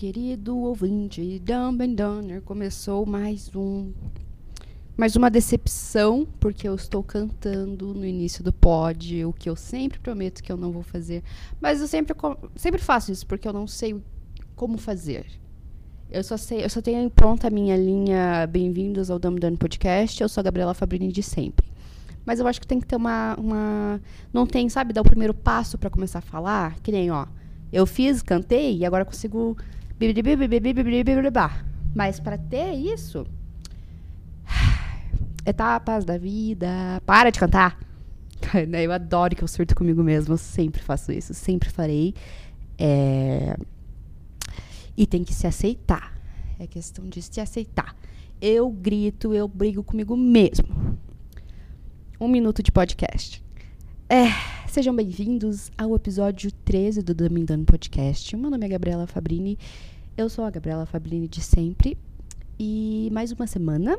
querido ouvinte, Dumb and Donner, começou mais um mais uma decepção, porque eu estou cantando no início do pod, o que eu sempre prometo que eu não vou fazer. Mas eu sempre, sempre faço isso, porque eu não sei como fazer. Eu só sei, eu só tenho pronta a minha linha Bem-vindos ao Dumb Done Podcast. Eu sou a Gabriela Fabrini de sempre. Mas eu acho que tem que ter uma. uma não tem, sabe, dar o primeiro passo para começar a falar? Que nem, ó. Eu fiz, cantei e agora consigo. Mas para ter isso. Etapas da vida. Para de cantar! Eu adoro que eu surto comigo mesmo. Eu sempre faço isso. Sempre farei. É... E tem que se aceitar. É questão de se aceitar. Eu grito, eu brigo comigo mesmo. Um minuto de podcast. É, sejam bem-vindos ao episódio 13 do Domindano Podcast. Meu nome é Gabriela Fabrini, eu sou a Gabriela Fabrini de sempre. E mais uma semana.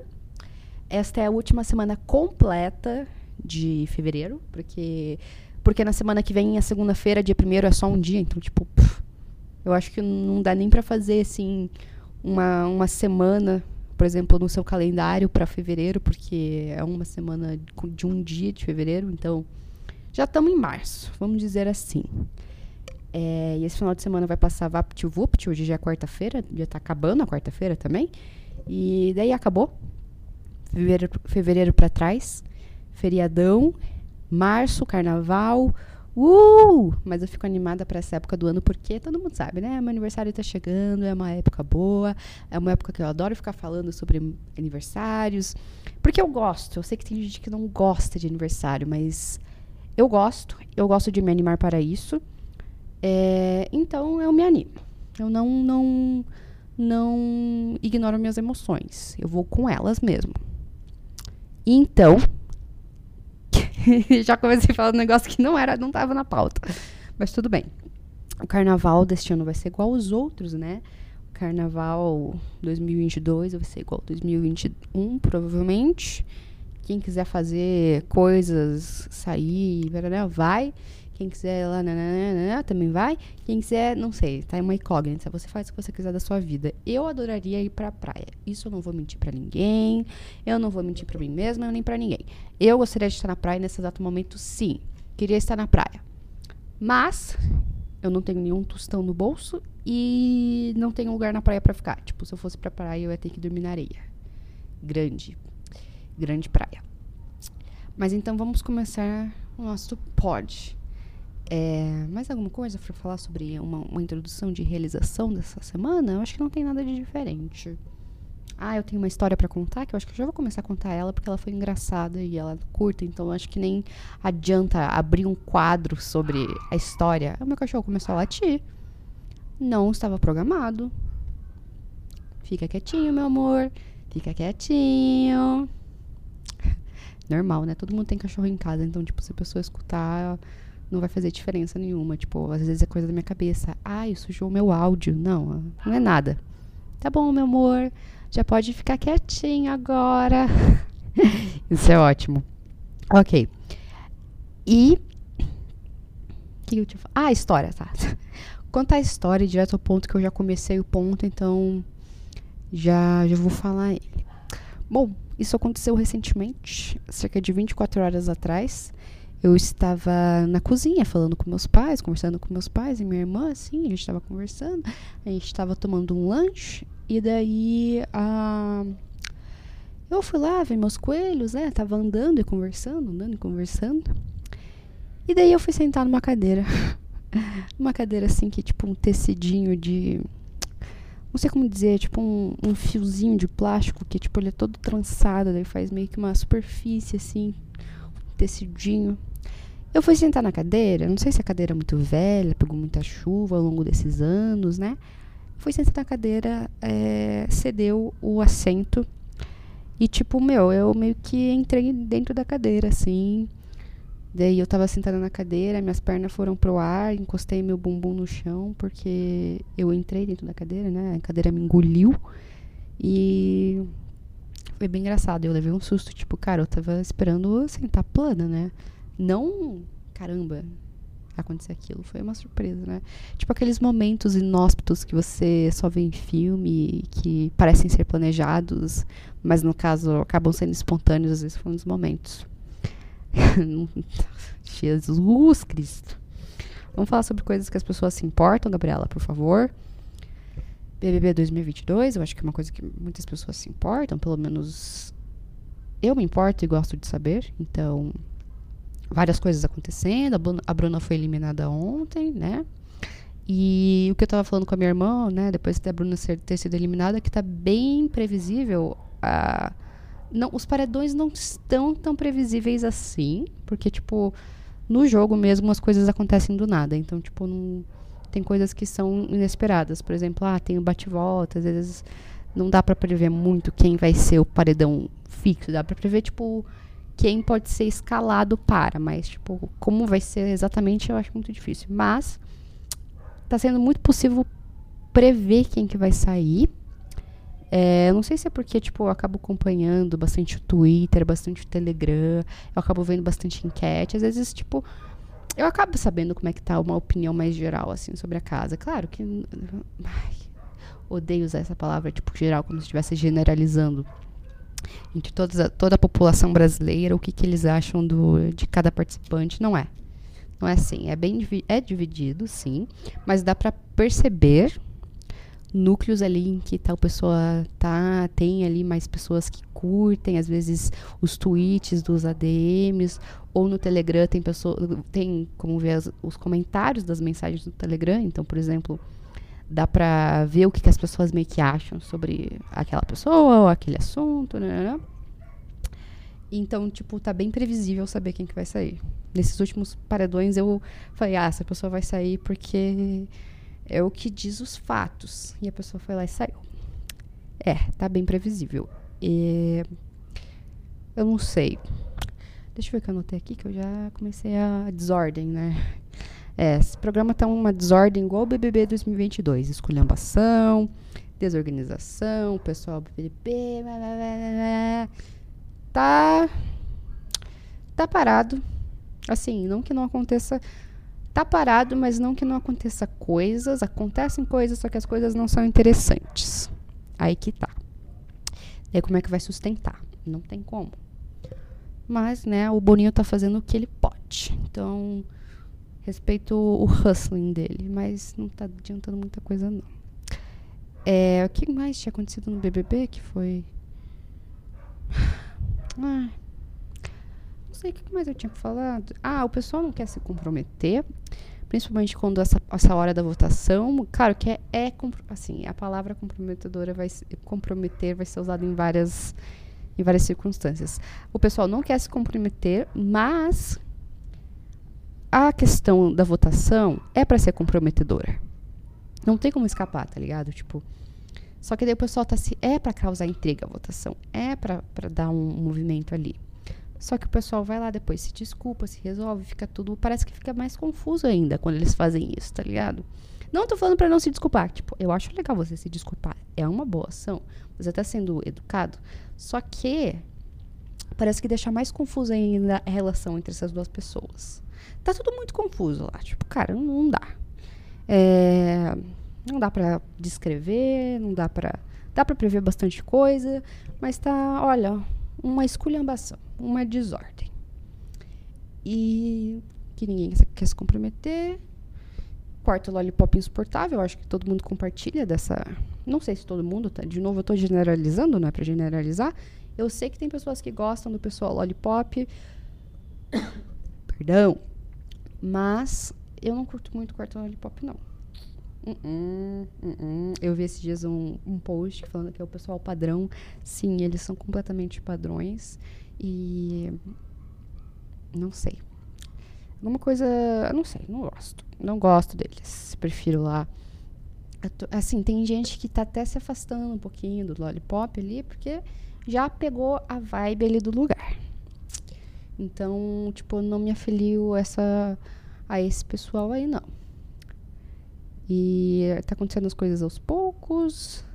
Esta é a última semana completa de fevereiro, porque porque na semana que vem, a segunda-feira, dia primeiro, é só um dia, então, tipo, puf, eu acho que não dá nem para fazer, assim, uma, uma semana por exemplo, no seu calendário para fevereiro, porque é uma semana de um dia de fevereiro, então já estamos em março, vamos dizer assim. É, e esse final de semana vai passar VaptVupt, hoje já é quarta-feira, já está acabando a quarta-feira também. E daí acabou. Fevereiro, fevereiro para trás, feriadão, março, carnaval, Uh! Mas eu fico animada para essa época do ano porque todo mundo sabe, né? Meu aniversário tá chegando, é uma época boa, é uma época que eu adoro ficar falando sobre aniversários. Porque eu gosto. Eu sei que tem gente que não gosta de aniversário, mas eu gosto. Eu gosto de me animar para isso. É, então eu me animo. Eu não, não, não ignoro minhas emoções. Eu vou com elas mesmo. Então, já comecei a falar um negócio que não era, não estava na pauta. Mas tudo bem. O carnaval deste ano vai ser igual aos outros, né? O carnaval 2022 vai ser igual 2021, provavelmente. Quem quiser fazer coisas, sair, vai. Quem quiser lá, nananana, também vai. Quem quiser, não sei, tá uma incógnita. Você faz o que você quiser da sua vida. Eu adoraria ir pra praia. Isso eu não vou mentir para ninguém. Eu não vou mentir para mim mesma, nem para ninguém. Eu gostaria de estar na praia nesse exato momento, sim. Queria estar na praia. Mas eu não tenho nenhum tostão no bolso e não tenho lugar na praia para ficar. Tipo, se eu fosse pra praia, eu ia ter que dormir na areia. Grande. Grande praia. Mas então vamos começar o nosso pod. É, mais alguma coisa para falar sobre uma, uma, introdução de realização dessa semana? Eu acho que não tem nada de diferente. Ah, eu tenho uma história para contar que eu acho que eu já vou começar a contar ela porque ela foi engraçada e ela é curta, então eu acho que nem adianta abrir um quadro sobre a história. O meu cachorro começou a latir. Não estava programado. Fica quietinho, meu amor. Fica quietinho. Normal, né? Todo mundo tem cachorro em casa, então, tipo, se a pessoa escutar não vai fazer diferença nenhuma. Tipo, às vezes é coisa da minha cabeça. Ai, sujou meu áudio. Não, não é nada. Tá bom, meu amor. Já pode ficar quietinho agora. Isso é ótimo. Ok. E. Que eu te Ah, a história, tá. Contar a história direto ao ponto que eu já comecei o ponto, então. Já, já vou falar ele. Bom, isso aconteceu recentemente, cerca de 24 horas atrás eu estava na cozinha falando com meus pais, conversando com meus pais e minha irmã, assim, a gente estava conversando, a gente estava tomando um lanche, e daí a. Eu fui lá ver meus coelhos, né? Tava andando e conversando, andando e conversando. E daí eu fui sentar numa cadeira. numa cadeira assim, que tipo um tecidinho de. Não sei como dizer, tipo um, um fiozinho de plástico que tipo ele é todo trançado, daí faz meio que uma superfície assim, um tecidinho. Eu fui sentar na cadeira, não sei se a cadeira é muito velha, pegou muita chuva ao longo desses anos, né? Fui sentar na cadeira, é, cedeu o assento e, tipo, meu, eu meio que entrei dentro da cadeira, assim. Daí eu tava sentada na cadeira, minhas pernas foram pro ar, encostei meu bumbum no chão, porque eu entrei dentro da cadeira, né? A cadeira me engoliu. E foi bem engraçado. Eu levei um susto, tipo, cara, eu tava esperando sentar plana, né? Não, caramba, acontecer aquilo. Foi uma surpresa, né? Tipo aqueles momentos inóspitos que você só vê em filme, que parecem ser planejados, mas no caso acabam sendo espontâneos, às vezes foram os momentos. Jesus Cristo. Vamos falar sobre coisas que as pessoas se importam, Gabriela, por favor. BBB 2022, eu acho que é uma coisa que muitas pessoas se importam, pelo menos eu me importo e gosto de saber. Então, várias coisas acontecendo. A Bruna, foi eliminada ontem, né? E o que eu tava falando com a minha irmã, né, depois da Bruna ter sido eliminada, que tá bem previsível. A, não, os paredões não estão tão previsíveis assim, porque, tipo, no jogo mesmo as coisas acontecem do nada. Então, tipo, não, tem coisas que são inesperadas. Por exemplo, ah, tem o bate-volta, às vezes não dá para prever muito quem vai ser o paredão fixo. Dá para prever, tipo, quem pode ser escalado para, mas, tipo, como vai ser exatamente, eu acho muito difícil. Mas tá sendo muito possível prever quem que vai sair. É, eu não sei se é porque, tipo, eu acabo acompanhando bastante o Twitter, bastante o Telegram, eu acabo vendo bastante enquete. Às vezes, tipo, eu acabo sabendo como é que tá uma opinião mais geral, assim, sobre a casa. Claro que. Ai, odeio usar essa palavra, tipo, geral, como se estivesse generalizando entre toda, toda a população brasileira, o que, que eles acham do, de cada participante. Não é. Não é assim. É bem é dividido, sim, mas dá para perceber núcleos ali em que tal pessoa tá, tem ali mais pessoas que curtem, às vezes os tweets dos ADMs, ou no Telegram tem pessoa, tem como ver as, os comentários das mensagens do Telegram, então, por exemplo, dá pra ver o que, que as pessoas meio que acham sobre aquela pessoa ou aquele assunto, né? Então, tipo, tá bem previsível saber quem que vai sair. Nesses últimos paredões eu falei, ah, essa pessoa vai sair porque é o que diz os fatos. E a pessoa foi lá e saiu. É, tá bem previsível. E eu não sei. Deixa eu ver o que eu anotei aqui, que eu já comecei a desordem, né? É, esse programa tá uma desordem igual o BBB 2022. Esculhambação, desorganização, pessoal BBB... Blá, blá, blá, tá... Tá parado. Assim, não que não aconteça tá parado, mas não que não aconteça coisas. Acontecem coisas, só que as coisas não são interessantes. Aí que tá. Aí como é que vai sustentar? Não tem como. Mas, né, o Boninho tá fazendo o que ele pode. Então, respeito o hustling dele, mas não tá adiantando muita coisa, não. É, o que mais tinha acontecido no BBB que foi. Ah, sei o que mais eu tinha falado. Ah, o pessoal não quer se comprometer, principalmente quando essa, essa hora da votação. Claro que é, é assim, a palavra comprometedora vai comprometer vai ser usada em várias em várias circunstâncias. O pessoal não quer se comprometer, mas a questão da votação é para ser comprometedora. Não tem como escapar, tá ligado? Tipo, só que daí o pessoal tá se é para causar intriga a votação, é para dar um movimento ali. Só que o pessoal vai lá depois, se desculpa, se resolve, fica tudo. Parece que fica mais confuso ainda quando eles fazem isso, tá ligado? Não tô falando para não se desculpar. Tipo, eu acho legal você se desculpar. É uma boa ação. Você tá sendo educado. Só que parece que deixa mais confusa ainda a relação entre essas duas pessoas. Tá tudo muito confuso lá. Tipo, cara, não dá. É, não dá para descrever, não dá para dá para prever bastante coisa, mas tá, olha, uma esculhambação, uma desordem. E que ninguém quer se comprometer. Quarto lollipop insuportável, acho que todo mundo compartilha dessa. Não sei se todo mundo, tá? De novo, eu tô generalizando, não é pra generalizar. Eu sei que tem pessoas que gostam do pessoal lollipop. Perdão. Mas eu não curto muito quarto lollipop, não. Uh -uh, uh eu vi esses dias um, um post falando que é o pessoal padrão. Sim, eles são completamente padrões. E. Não sei. Alguma coisa. Não sei, não gosto. Não gosto deles. Prefiro lá. Tô, assim, tem gente que tá até se afastando um pouquinho do lollipop ali, porque já pegou a vibe ali do lugar. Então, tipo, não me afilio essa, a esse pessoal aí, não. E tá acontecendo as coisas aos poucos.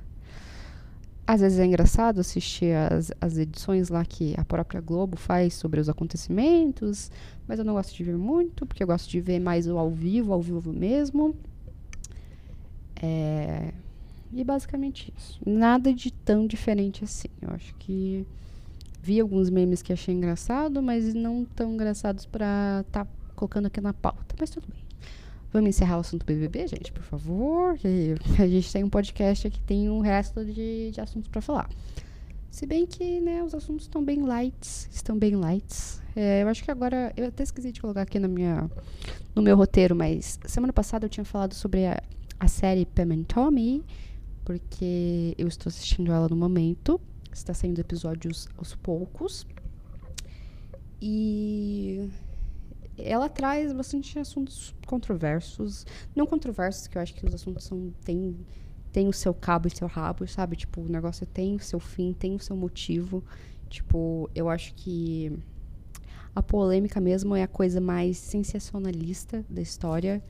Às vezes é engraçado assistir as, as edições lá que a própria Globo faz sobre os acontecimentos, mas eu não gosto de ver muito, porque eu gosto de ver mais o ao vivo, ao vivo mesmo. É, e basicamente isso. Nada de tão diferente assim. Eu acho que vi alguns memes que achei engraçado, mas não tão engraçados para estar tá colocando aqui na pauta. Mas tudo bem. Vamos encerrar o assunto BBB, gente, por favor. a gente tem um podcast que tem um resto de, de assuntos para falar. Se bem que, né, os assuntos estão bem lights, estão bem lights. É, eu acho que agora, eu até esqueci de colocar aqui na minha, no meu roteiro, mas semana passada eu tinha falado sobre a, a série Pam and Tommy, porque eu estou assistindo ela no momento. Está saindo episódios aos poucos. E ela traz bastante assuntos controversos. Não controversos, que eu acho que os assuntos são, tem, tem o seu cabo e seu rabo, sabe? Tipo, o negócio tem o seu fim, tem o seu motivo. Tipo, eu acho que a polêmica mesmo é a coisa mais sensacionalista da história.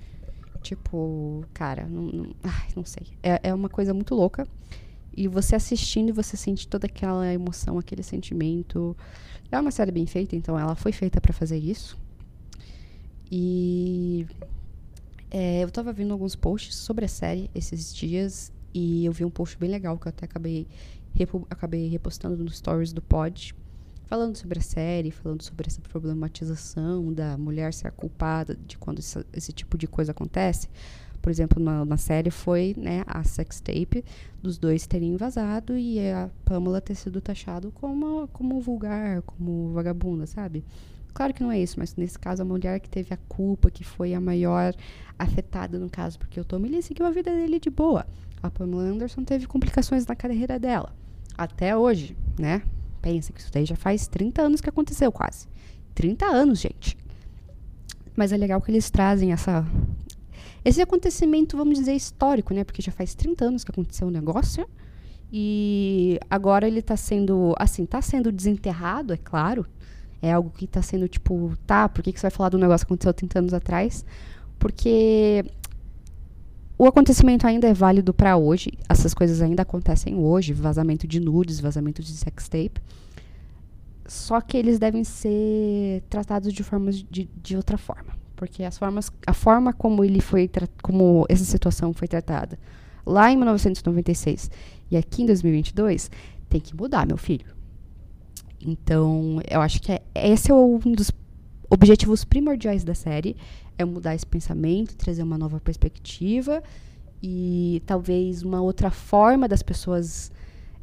Tipo, cara, não, não, ai, não sei. É, é uma coisa muito louca. E você assistindo, você sente toda aquela emoção, aquele sentimento. É uma série bem feita, então ela foi feita para fazer isso. E é, eu tava vendo alguns posts sobre a série esses dias e eu vi um post bem legal que eu até acabei, acabei repostando nos stories do pod, falando sobre a série, falando sobre essa problematização da mulher ser culpada de quando esse, esse tipo de coisa acontece. Por exemplo, na, na, série foi né, a sex tape dos dois terem vazado e a Pamela ter sido taxado como, como vulgar, como vagabunda, sabe? Claro que não é isso, mas nesse caso a mulher que teve a culpa, que foi a maior afetada no caso, porque o Tommy Lee seguiu a vida dele de boa. A Pamela Anderson teve complicações na carreira dela. Até hoje, né? Pensa que isso daí já faz 30 anos que aconteceu, quase. 30 anos, gente. Mas é legal que eles trazem essa. Esse acontecimento, vamos dizer, histórico, né? Porque já faz 30 anos que aconteceu o negócio. E agora ele está sendo, assim, está sendo desenterrado, é claro, é algo que está sendo tipo, tá, por que, que você vai falar do negócio que aconteceu 30 anos atrás? Porque o acontecimento ainda é válido para hoje, essas coisas ainda acontecem hoje, vazamento de nudes, vazamento de sextape. Só que eles devem ser tratados de formas de, de outra forma, porque as formas, a forma como ele foi, como essa situação foi tratada lá em 1996 e aqui em 2022 tem que mudar, meu filho. Então, eu acho que é, esse é um dos objetivos primordiais da série, é mudar esse pensamento, trazer uma nova perspectiva e talvez uma outra forma das pessoas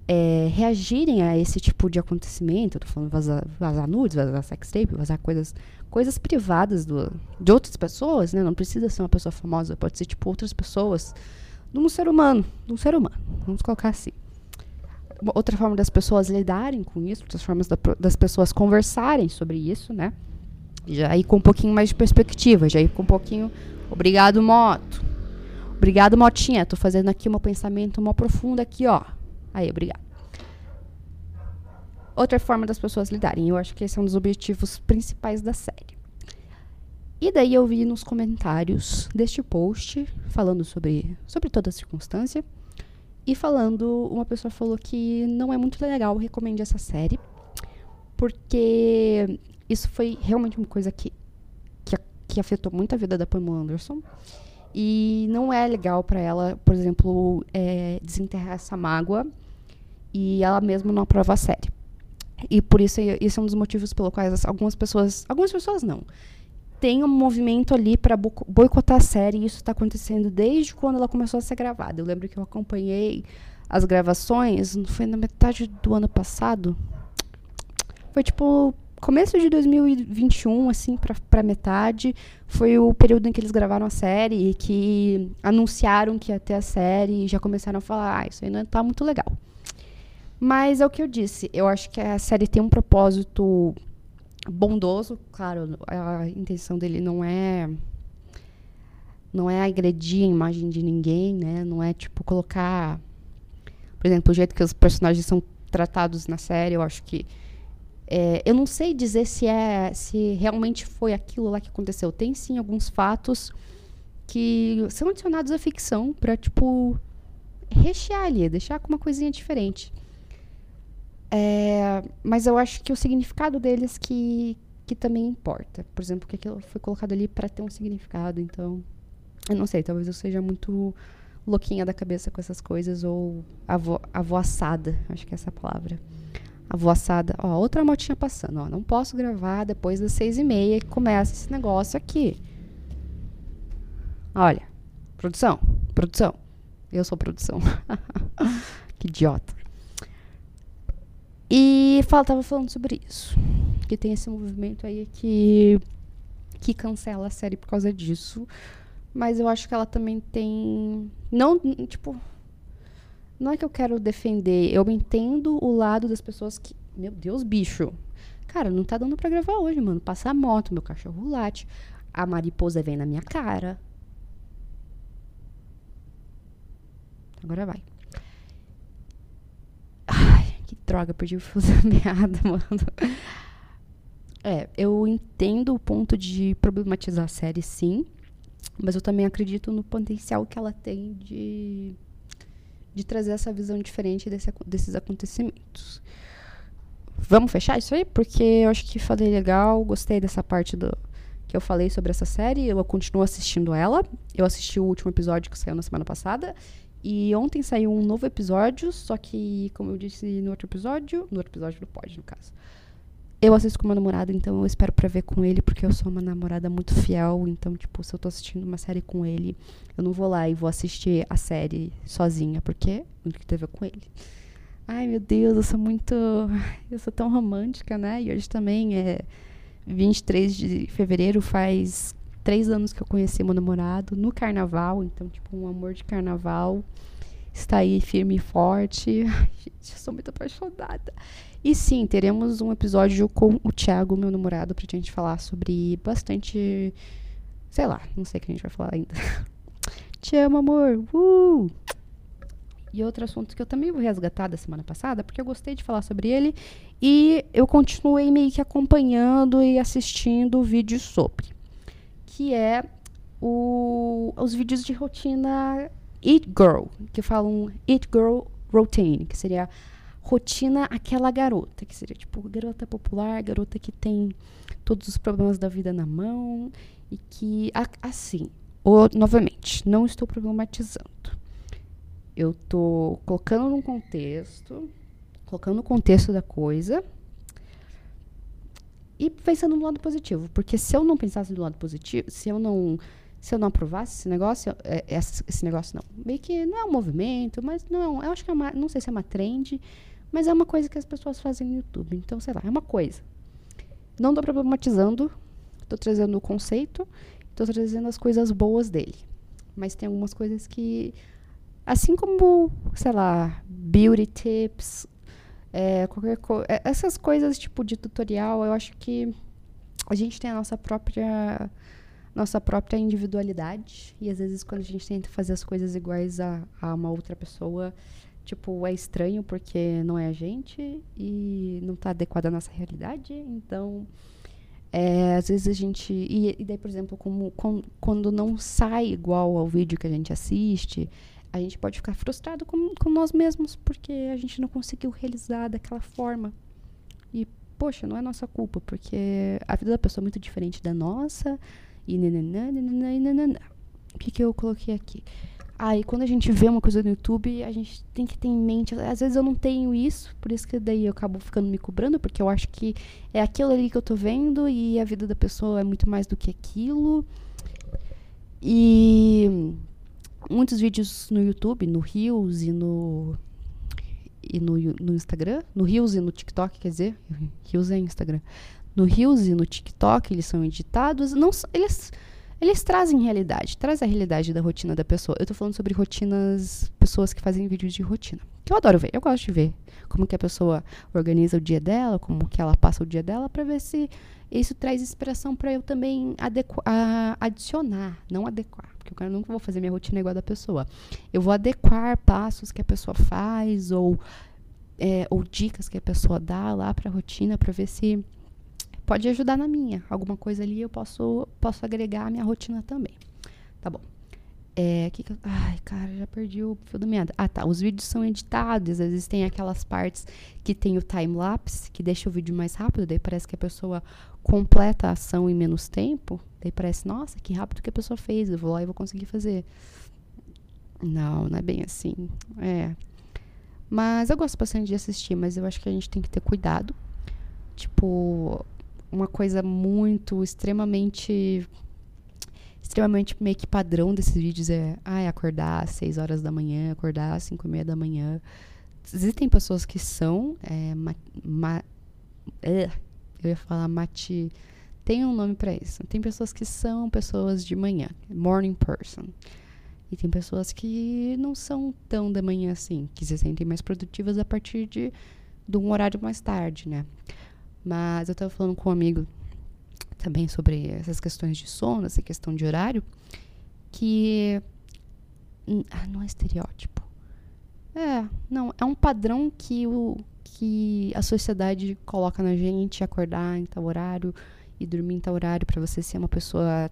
é, reagirem a esse tipo de acontecimento. Tô falando vazar, vazar nudes, vazar sextape, vazar coisas, coisas privadas do, de outras pessoas, né? Não precisa ser uma pessoa famosa, pode ser tipo outras pessoas, de um ser humano, de um ser humano. Vamos colocar assim outra forma das pessoas lidarem com isso, outras formas da, das pessoas conversarem sobre isso, né? Já ir com um pouquinho mais de perspectiva, já ir com um pouquinho. Obrigado, moto. Obrigado, motinha. Tô fazendo aqui um pensamento mó profundo aqui, ó. Aí, obrigado. Outra forma das pessoas lidarem. Eu acho que esse é um dos objetivos principais da série. E daí eu vi nos comentários deste post, falando sobre, sobre toda a circunstância, e falando, uma pessoa falou que não é muito legal, recomende essa série, porque isso foi realmente uma coisa que, que, que afetou muito a vida da Pamela Anderson. E não é legal para ela, por exemplo, é, desenterrar essa mágoa e ela mesma não aprova a série. E por isso, esse é um dos motivos pelo quais algumas pessoas, algumas pessoas não, tem um movimento ali para boicotar a série, e isso está acontecendo desde quando ela começou a ser gravada. Eu lembro que eu acompanhei as gravações, foi na metade do ano passado. Foi tipo começo de 2021, assim, pra metade, foi o período em que eles gravaram a série e que anunciaram que ia ter a série e já começaram a falar, ah, isso aí não tá muito legal. Mas é o que eu disse, eu acho que a série tem um propósito bondoso, claro, a intenção dele não é não é agredir a imagem de ninguém, né? Não é tipo colocar, por exemplo, o jeito que os personagens são tratados na série, eu acho que é, eu não sei dizer se é se realmente foi aquilo lá que aconteceu. Tem sim alguns fatos que são adicionados à ficção para tipo rechear ali, deixar com uma coisinha diferente. É, mas eu acho que o significado deles que, que também importa. Por exemplo, que aquilo foi colocado ali para ter um significado. Então, eu não sei, talvez eu seja muito louquinha da cabeça com essas coisas ou avo, avoaçada, acho que é essa a palavra. Avoaçada. Ó, outra motinha passando, ó. Não posso gravar depois das seis e meia que começa esse negócio aqui. Olha, produção, produção. Eu sou produção. que idiota. E tava falando sobre isso. Que tem esse movimento aí que, que cancela a série por causa disso. Mas eu acho que ela também tem. Não, tipo. Não é que eu quero defender. Eu entendo o lado das pessoas que. Meu Deus, bicho. Cara, não tá dando pra gravar hoje, mano. Passa a moto, meu cachorro late. A mariposa vem na minha cara. Agora vai. Droga, perdi o fio da meada, mano. É, eu entendo o ponto de problematizar a série, sim. Mas eu também acredito no potencial que ela tem de, de trazer essa visão diferente desse, desses acontecimentos. Vamos fechar isso aí? Porque eu acho que falei legal, gostei dessa parte do que eu falei sobre essa série. Eu continuo assistindo ela. Eu assisti o último episódio que saiu na semana passada. E ontem saiu um novo episódio, só que, como eu disse no outro episódio, no outro episódio do Pod, no caso. Eu assisto com meu namorado, então eu espero pra ver com ele, porque eu sou uma namorada muito fiel. Então, tipo, se eu tô assistindo uma série com ele, eu não vou lá e vou assistir a série sozinha, porque muito que teve com ele. Ai, meu Deus, eu sou muito. Eu sou tão romântica, né? E hoje também é 23 de fevereiro, faz três anos que eu conheci meu namorado no carnaval. Então, tipo, um amor de carnaval está aí firme e forte. Ai, gente, eu sou muito apaixonada. E sim, teremos um episódio com o Thiago, meu namorado, pra gente falar sobre bastante. Sei lá, não sei o que a gente vai falar ainda. Te amo, amor! Uh! E outro assunto que eu também vou resgatar da semana passada, porque eu gostei de falar sobre ele e eu continuei meio que acompanhando e assistindo vídeos sobre. Que é o, os vídeos de rotina Eat Girl, que falam Eat Girl Routine, que seria rotina aquela garota, que seria tipo garota popular, garota que tem todos os problemas da vida na mão e que assim, ou, novamente, não estou problematizando. Eu estou colocando num contexto, colocando no contexto da coisa e pensando no lado positivo, porque se eu não pensasse no lado positivo, se eu não se eu não aprovasse esse negócio, é, esse, negócio não, meio que não é um movimento, mas não, eu acho que é uma, não sei se é uma trend, mas é uma coisa que as pessoas fazem no YouTube. Então, sei lá, é uma coisa. Não estou problematizando, estou trazendo o conceito, estou trazendo as coisas boas dele. Mas tem algumas coisas que, assim como, sei lá, beauty tips, é, coisa, é, essas coisas tipo de tutorial, eu acho que a gente tem a nossa própria nossa própria individualidade e às vezes quando a gente tenta fazer as coisas iguais a, a uma outra pessoa tipo, é estranho porque não é a gente e não está adequado à nossa realidade. Então, é, às vezes a gente. E, e daí, por exemplo, como, com, quando não sai igual ao vídeo que a gente assiste, a gente pode ficar frustrado com, com nós mesmos porque a gente não conseguiu realizar daquela forma. E, poxa, não é nossa culpa, porque a vida da pessoa é muito diferente da nossa. E nananã, nananã, nananã. O que, que eu coloquei aqui? Aí, quando a gente vê uma coisa no YouTube, a gente tem que ter em mente. Às vezes eu não tenho isso, por isso que daí eu acabo ficando me cobrando, porque eu acho que é aquilo ali que eu tô vendo e a vida da pessoa é muito mais do que aquilo. E muitos vídeos no YouTube, no Reels e no e no, no Instagram, no Reels e no TikTok, quer dizer, Reels é Instagram. No Reels e no TikTok, eles são editados, não eles eles trazem realidade, traz a realidade da rotina da pessoa. Eu tô falando sobre rotinas, pessoas que fazem vídeos de rotina. Que eu adoro ver, eu gosto de ver como que a pessoa organiza o dia dela, como que ela passa o dia dela, para ver se isso traz inspiração para eu também adicionar, não adequar, porque eu nunca vou fazer minha rotina igual a da pessoa. Eu vou adequar passos que a pessoa faz ou, é, ou dicas que a pessoa dá lá para a rotina para ver se pode ajudar na minha. Alguma coisa ali eu posso, posso agregar à minha rotina também. Tá bom. É, que que eu, ai, cara, já perdi o fio da meada. Ah, tá. Os vídeos são editados. Às vezes tem aquelas partes que tem o time-lapse, que deixa o vídeo mais rápido. Daí parece que a pessoa completa a ação em menos tempo. Daí parece, nossa, que rápido que a pessoa fez. Eu vou lá e vou conseguir fazer. Não, não é bem assim. É. Mas eu gosto bastante de assistir, mas eu acho que a gente tem que ter cuidado. Tipo, uma coisa muito, extremamente extremamente meio que padrão desses vídeos é ai, acordar às 6 horas da manhã, acordar às 5 e meia da manhã. Existem pessoas que são é, ma, ma, eu ia falar mate tem um nome para isso. Tem pessoas que são pessoas de manhã, morning person. E tem pessoas que não são tão da manhã assim, que se sentem mais produtivas a partir de, de um horário mais tarde, né? Mas eu tava falando com um amigo também sobre essas questões de sono, essa questão de horário, que ah, não é estereótipo. É, não, é um padrão que o que a sociedade coloca na gente, acordar em tal horário e dormir em tal horário para você ser uma pessoa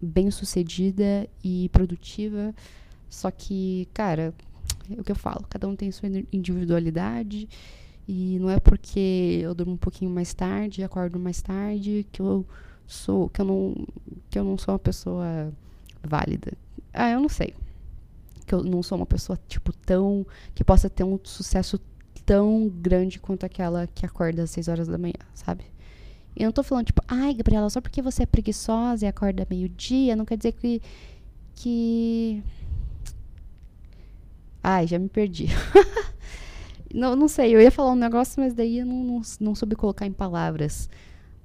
bem-sucedida e produtiva. Só que, cara, é o que eu falo, cada um tem sua individualidade e não é porque eu durmo um pouquinho mais tarde, acordo mais tarde, que eu sou, que eu não, que eu não sou uma pessoa válida. Ah, eu não sei. Que eu não sou uma pessoa tipo tão que possa ter um sucesso tão grande quanto aquela que acorda às 6 horas da manhã, sabe? Eu não tô falando, tipo, ai, Gabriela, só porque você é preguiçosa e acorda meio-dia, não quer dizer que. que. Ai, já me perdi. não, não sei, eu ia falar um negócio, mas daí eu não, não, não soube colocar em palavras.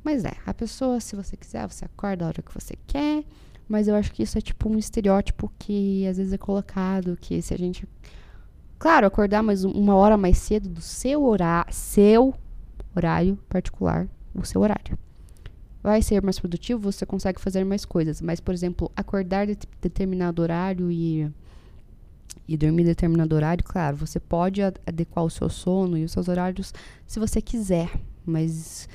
Mas é, a pessoa, se você quiser, você acorda a hora que você quer. Mas eu acho que isso é tipo um estereótipo que às vezes é colocado, que se a gente. Claro, acordar mais uma hora mais cedo do seu horário, seu horário particular, o seu horário. Vai ser mais produtivo, você consegue fazer mais coisas. Mas, por exemplo, acordar de determinado horário e, e dormir em determinado horário, claro, você pode adequar o seu sono e os seus horários se você quiser. Mas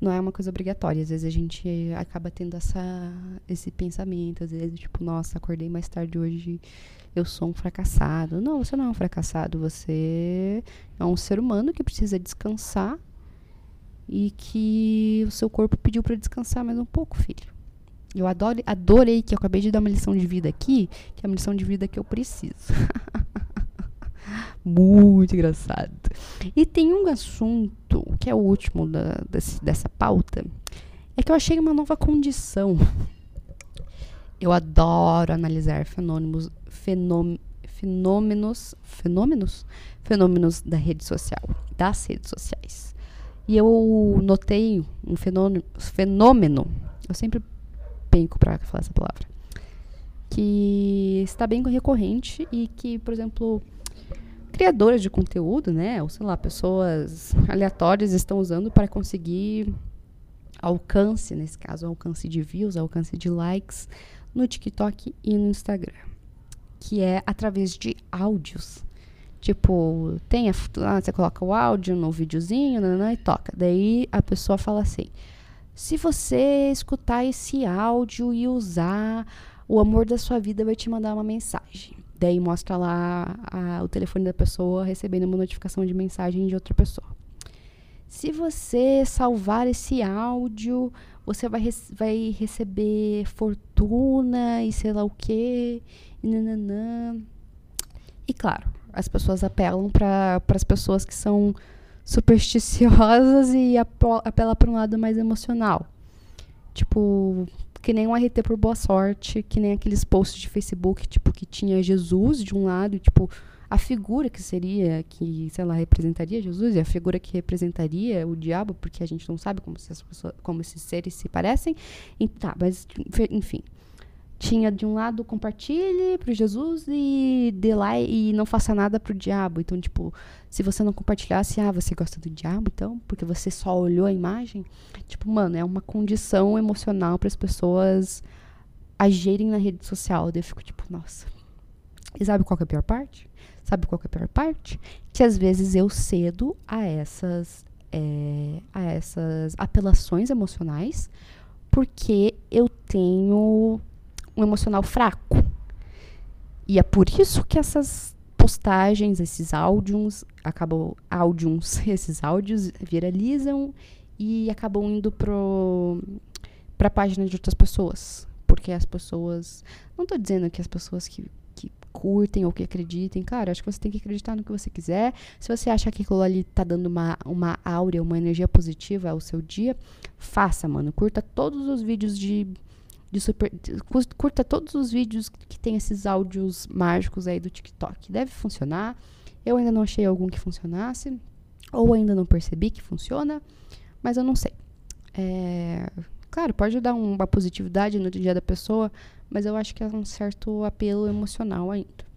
não é uma coisa obrigatória. Às vezes a gente acaba tendo essa, esse pensamento, às vezes, tipo, nossa, acordei mais tarde hoje, eu sou um fracassado. Não, você não é um fracassado, você é um ser humano que precisa descansar e que o seu corpo pediu para descansar mais um pouco, filho. Eu adoro, adorei que eu acabei de dar uma lição de vida aqui, que é uma lição de vida que eu preciso. Muito engraçado. E tem um assunto, que é o último da, desse, dessa pauta, é que eu achei uma nova condição. Eu adoro analisar fenômenos, fenômenos, fenômenos, fenômenos da rede social, das redes sociais. E eu notei um fenômeno, fenômeno eu sempre penco para falar essa palavra, que está bem recorrente e que, por exemplo, criadores de conteúdo, né, ou sei lá, pessoas aleatórias estão usando para conseguir alcance, nesse caso, alcance de views, alcance de likes no TikTok e no Instagram, que é através de áudios. Tipo, tem a, você coloca o áudio no videozinho e toca. Daí a pessoa fala assim: se você escutar esse áudio e usar, o amor da sua vida vai te mandar uma mensagem. Daí mostra lá a, o telefone da pessoa recebendo uma notificação de mensagem de outra pessoa. Se você salvar esse áudio, você vai, vai receber fortuna e sei lá o que. E nananã. E claro, as pessoas apelam para as pessoas que são supersticiosas e apela para um lado mais emocional. Tipo, que nem um RT por boa sorte, que nem aqueles posts de Facebook, tipo, que tinha Jesus de um lado, tipo, a figura que seria, que, sei lá, representaria Jesus e a figura que representaria o diabo, porque a gente não sabe como, se as pessoas, como esses seres se parecem. E, tá, mas, enfim tinha de um lado compartilhe para Jesus e dê lá e não faça nada pro diabo. Então, tipo, se você não compartilhasse, ah, você gosta do diabo, então, porque você só olhou a imagem, tipo, mano, é uma condição emocional para as pessoas agirem na rede social. Daí eu fico tipo, nossa. E sabe qual é a pior parte? Sabe qual é a pior parte? Que às vezes eu cedo a essas é, a essas apelações emocionais porque eu tenho um emocional fraco. E é por isso que essas postagens, esses áudios, acabam áudios, esses áudios viralizam e acabam indo pro para a página de outras pessoas, porque as pessoas, não estou dizendo que as pessoas que, que curtem ou que acreditem, cara, acho que você tem que acreditar no que você quiser. Se você acha que aquilo ali tá dando uma uma áurea, uma energia positiva ao seu dia, faça, mano. Curta todos os vídeos de de super. Curta todos os vídeos que tem esses áudios mágicos aí do TikTok. Deve funcionar. Eu ainda não achei algum que funcionasse. Ou ainda não percebi que funciona. Mas eu não sei. É, claro, pode dar uma positividade no dia da pessoa. Mas eu acho que é um certo apelo emocional ainda.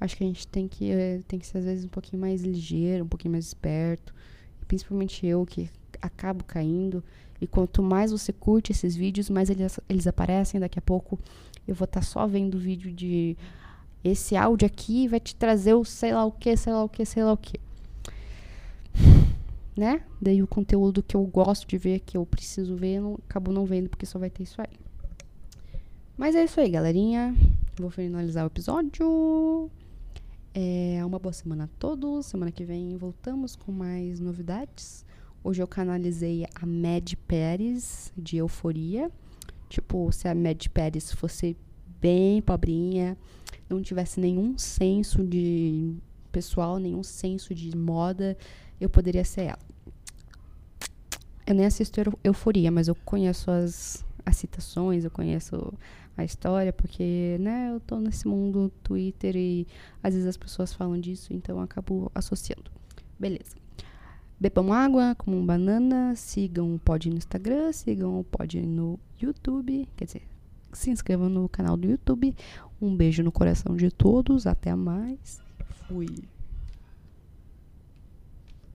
Acho que a gente tem que, é, tem que ser, às vezes, um pouquinho mais ligeiro, um pouquinho mais esperto. Principalmente eu, que acabo caindo. E quanto mais você curte esses vídeos, mais eles, eles aparecem. Daqui a pouco eu vou estar tá só vendo vídeo de esse áudio aqui vai te trazer o sei lá o que, sei lá o que, sei lá o que. Né? Daí o conteúdo que eu gosto de ver, que eu preciso ver, eu não, acabo não vendo porque só vai ter isso aí. Mas é isso aí, galerinha. Vou finalizar o episódio. É uma boa semana a todos. Semana que vem voltamos com mais novidades. Hoje eu canalizei a Mad Pérez de Euforia. Tipo, se a Mad Pérez fosse bem pobrinha, não tivesse nenhum senso de pessoal, nenhum senso de moda, eu poderia ser ela. Eu nem assisto Euforia, mas eu conheço as, as citações, eu conheço a história, porque, né, eu tô nesse mundo Twitter e às vezes as pessoas falam disso, então eu acabo associando. Beleza. Bebam água, comam banana, sigam o Pod no Instagram, sigam o Pod no YouTube, quer dizer, se inscrevam no canal do YouTube. Um beijo no coração de todos, até mais. Fui.